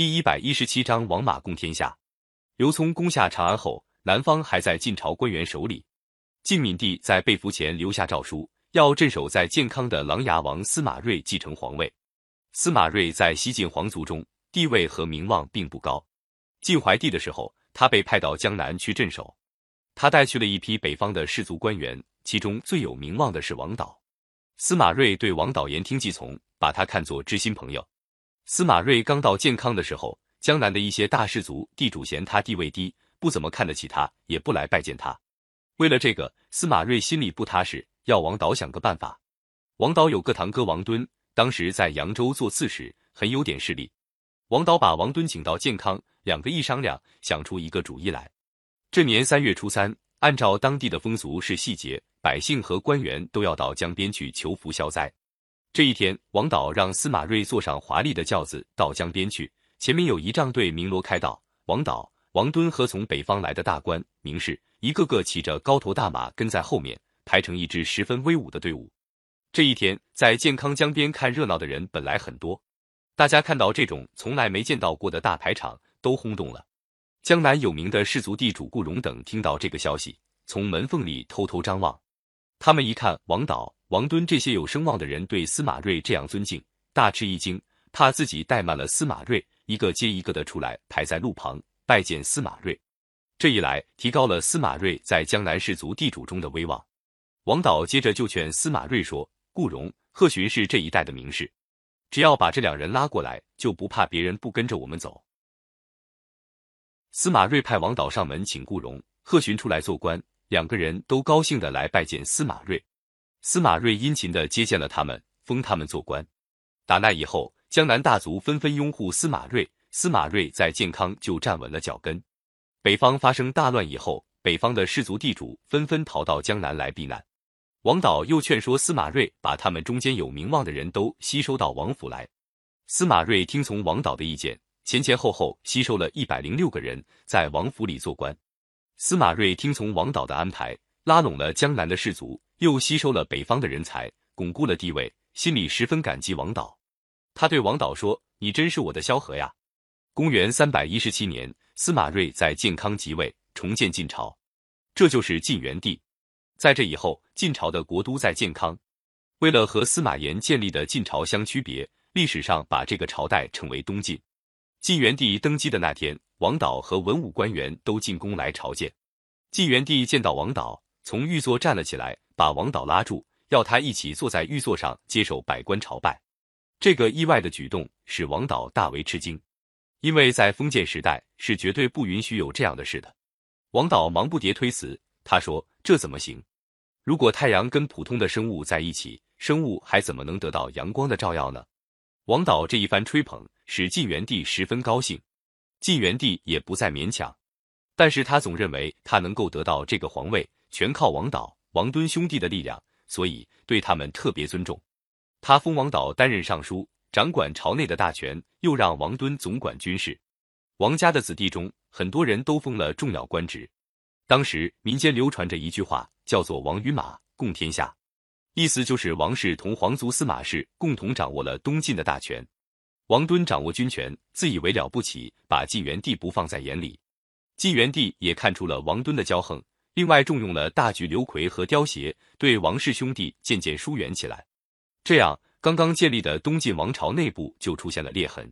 第一百一十七章王马共天下。刘聪攻下长安后，南方还在晋朝官员手里。晋闵帝在被俘前留下诏书，要镇守在建康的琅琊王司马睿继承皇位。司马睿在西晋皇族中地位和名望并不高。晋怀帝的时候，他被派到江南去镇守，他带去了一批北方的士族官员，其中最有名望的是王导。司马睿对王导言听计从，把他看作知心朋友。司马睿刚到建康的时候，江南的一些大氏族地主嫌他地位低，不怎么看得起他，也不来拜见他。为了这个，司马睿心里不踏实，要王导想个办法。王导有个堂哥王敦，当时在扬州做刺史，很有点势力。王导把王敦请到建康，两个一商量，想出一个主意来。这年三月初三，按照当地的风俗是细节，百姓和官员都要到江边去求福消灾。这一天，王导让司马睿坐上华丽的轿子到江边去，前面有仪仗队鸣锣开道。王导、王敦和从北方来的大官名士，一个个骑着高头大马跟在后面，排成一支十分威武的队伍。这一天，在健康江边看热闹的人本来很多，大家看到这种从来没见到过的大排场，都轰动了。江南有名的氏族地主顾荣等听到这个消息，从门缝里偷偷张望。他们一看王导。王敦这些有声望的人对司马睿这样尊敬，大吃一惊，怕自己怠慢了司马睿，一个接一个的出来排在路旁拜见司马睿。这一来，提高了司马睿在江南士族地主中的威望。王导接着就劝司马睿说：“顾荣、贺询是这一带的名士，只要把这两人拉过来，就不怕别人不跟着我们走。”司马睿派王导上门请顾荣、贺询出来做官，两个人都高兴的来拜见司马睿。司马睿殷勤地接见了他们，封他们做官。打那以后，江南大族纷纷拥护司马睿，司马睿在建康就站稳了脚跟。北方发生大乱以后，北方的士族地主纷纷逃到江南来避难。王导又劝说司马睿把他们中间有名望的人都吸收到王府来。司马睿听从王导的意见，前前后后吸收了一百零六个人，在王府里做官。司马睿听从王导的安排，拉拢了江南的士族。又吸收了北方的人才，巩固了地位，心里十分感激王导。他对王导说：“你真是我的萧何呀！”公元三百一十七年，司马睿在建康即位，重建晋朝，这就是晋元帝。在这以后，晋朝的国都在建康。为了和司马炎建立的晋朝相区别，历史上把这个朝代称为东晋。晋元帝登基的那天，王导和文武官员都进宫来朝见。晋元帝见到王导，从御座站了起来。把王导拉住，要他一起坐在御座上接受百官朝拜。这个意外的举动使王导大为吃惊，因为在封建时代是绝对不允许有这样的事的。王导忙不迭推辞，他说：“这怎么行？如果太阳跟普通的生物在一起，生物还怎么能得到阳光的照耀呢？”王导这一番吹捧使晋元帝十分高兴，晋元帝也不再勉强，但是他总认为他能够得到这个皇位，全靠王导。王敦兄弟的力量，所以对他们特别尊重。他封王导担任尚书，掌管朝内的大权，又让王敦总管军事。王家的子弟中，很多人都封了重要官职。当时民间流传着一句话，叫做“王与马，共天下”，意思就是王氏同皇族司马氏共同掌握了东晋的大权。王敦掌握军权，自以为了不起，把晋元帝不放在眼里。晋元帝也看出了王敦的骄横。另外重用了大举刘奎和刁协，对王氏兄弟渐渐疏远起来。这样，刚刚建立的东晋王朝内部就出现了裂痕。